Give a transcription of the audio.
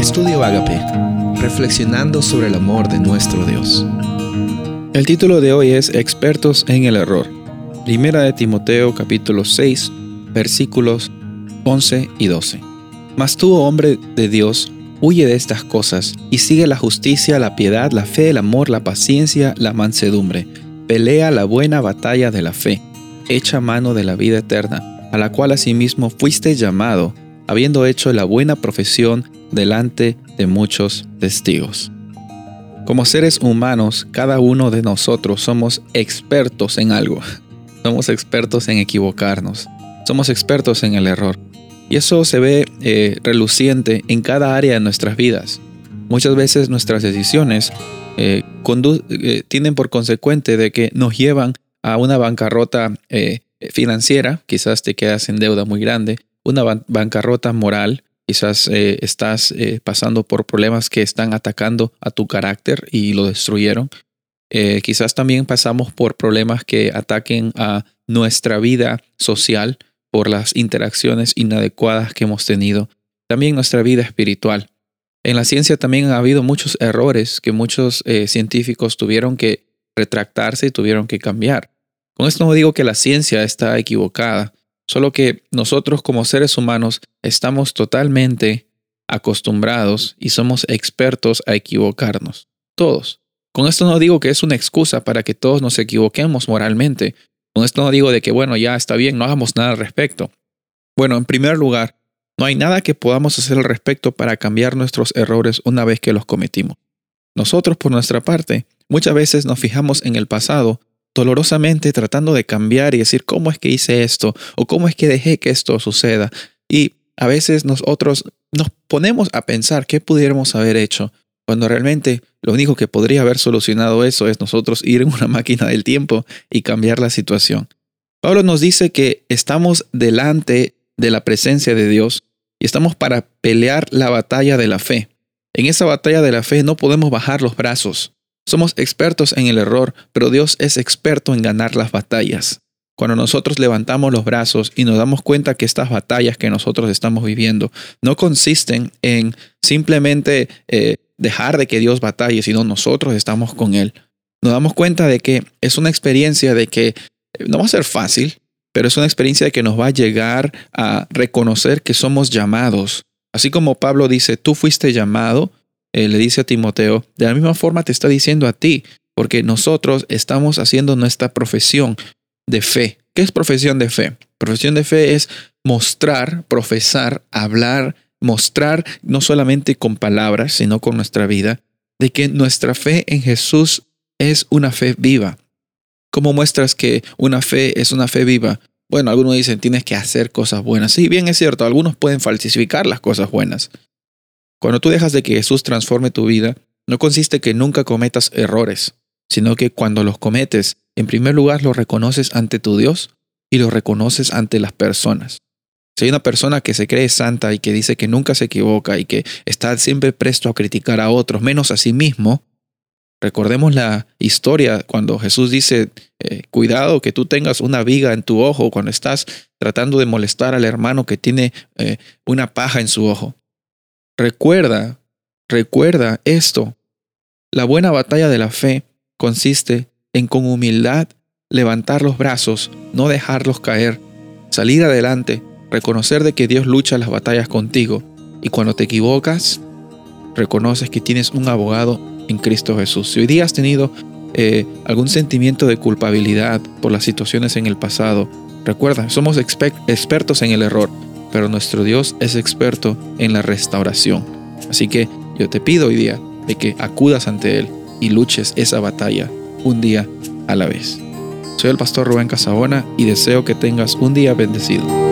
Estudio Agape, reflexionando sobre el amor de nuestro Dios. El título de hoy es Expertos en el error. Primera de Timoteo capítulo 6, versículos 11 y 12. Mas tú, hombre de Dios, huye de estas cosas y sigue la justicia, la piedad, la fe, el amor, la paciencia, la mansedumbre. Pelea la buena batalla de la fe. Echa mano de la vida eterna, a la cual asimismo fuiste llamado, habiendo hecho la buena profesión delante de muchos testigos. Como seres humanos, cada uno de nosotros somos expertos en algo. Somos expertos en equivocarnos. Somos expertos en el error. Y eso se ve eh, reluciente en cada área de nuestras vidas. Muchas veces nuestras decisiones eh, eh, tienen por consecuente de que nos llevan a una bancarrota financiera, quizás te quedas en deuda muy grande, una bancarrota moral, Quizás eh, estás eh, pasando por problemas que están atacando a tu carácter y lo destruyeron. Eh, quizás también pasamos por problemas que ataquen a nuestra vida social por las interacciones inadecuadas que hemos tenido. También nuestra vida espiritual. En la ciencia también ha habido muchos errores que muchos científicos tuvieron que retractarse y tuvieron que cambiar. Con esto no digo que la ciencia está equivocada, Solo que nosotros como seres humanos estamos totalmente acostumbrados y somos expertos a equivocarnos. Todos. Con esto no digo que es una excusa para que todos nos equivoquemos moralmente. Con esto no digo de que, bueno, ya está bien, no hagamos nada al respecto. Bueno, en primer lugar, no hay nada que podamos hacer al respecto para cambiar nuestros errores una vez que los cometimos. Nosotros, por nuestra parte, muchas veces nos fijamos en el pasado dolorosamente tratando de cambiar y decir cómo es que hice esto o cómo es que dejé que esto suceda. Y a veces nosotros nos ponemos a pensar qué pudiéramos haber hecho, cuando realmente lo único que podría haber solucionado eso es nosotros ir en una máquina del tiempo y cambiar la situación. Pablo nos dice que estamos delante de la presencia de Dios y estamos para pelear la batalla de la fe. En esa batalla de la fe no podemos bajar los brazos. Somos expertos en el error, pero Dios es experto en ganar las batallas. Cuando nosotros levantamos los brazos y nos damos cuenta que estas batallas que nosotros estamos viviendo no consisten en simplemente eh, dejar de que Dios batalle, sino nosotros estamos con Él. Nos damos cuenta de que es una experiencia de que eh, no va a ser fácil, pero es una experiencia de que nos va a llegar a reconocer que somos llamados. Así como Pablo dice, tú fuiste llamado eh, le dice a Timoteo, de la misma forma te está diciendo a ti, porque nosotros estamos haciendo nuestra profesión de fe. ¿Qué es profesión de fe? Profesión de fe es mostrar, profesar, hablar, mostrar no solamente con palabras, sino con nuestra vida, de que nuestra fe en Jesús es una fe viva. ¿Cómo muestras que una fe es una fe viva? Bueno, algunos dicen tienes que hacer cosas buenas. Sí, bien es cierto, algunos pueden falsificar las cosas buenas. Cuando tú dejas de que Jesús transforme tu vida, no consiste que nunca cometas errores, sino que cuando los cometes, en primer lugar los reconoces ante tu Dios y los reconoces ante las personas. Si hay una persona que se cree santa y que dice que nunca se equivoca y que está siempre presto a criticar a otros, menos a sí mismo, recordemos la historia cuando Jesús dice, eh, cuidado que tú tengas una viga en tu ojo cuando estás tratando de molestar al hermano que tiene eh, una paja en su ojo. Recuerda, recuerda esto. La buena batalla de la fe consiste en con humildad levantar los brazos, no dejarlos caer, salir adelante, reconocer de que Dios lucha las batallas contigo y cuando te equivocas, reconoces que tienes un abogado en Cristo Jesús. Si hoy día has tenido eh, algún sentimiento de culpabilidad por las situaciones en el pasado, recuerda, somos expertos en el error pero nuestro Dios es experto en la restauración. Así que yo te pido hoy día de que acudas ante Él y luches esa batalla un día a la vez. Soy el pastor Rubén Casabona y deseo que tengas un día bendecido.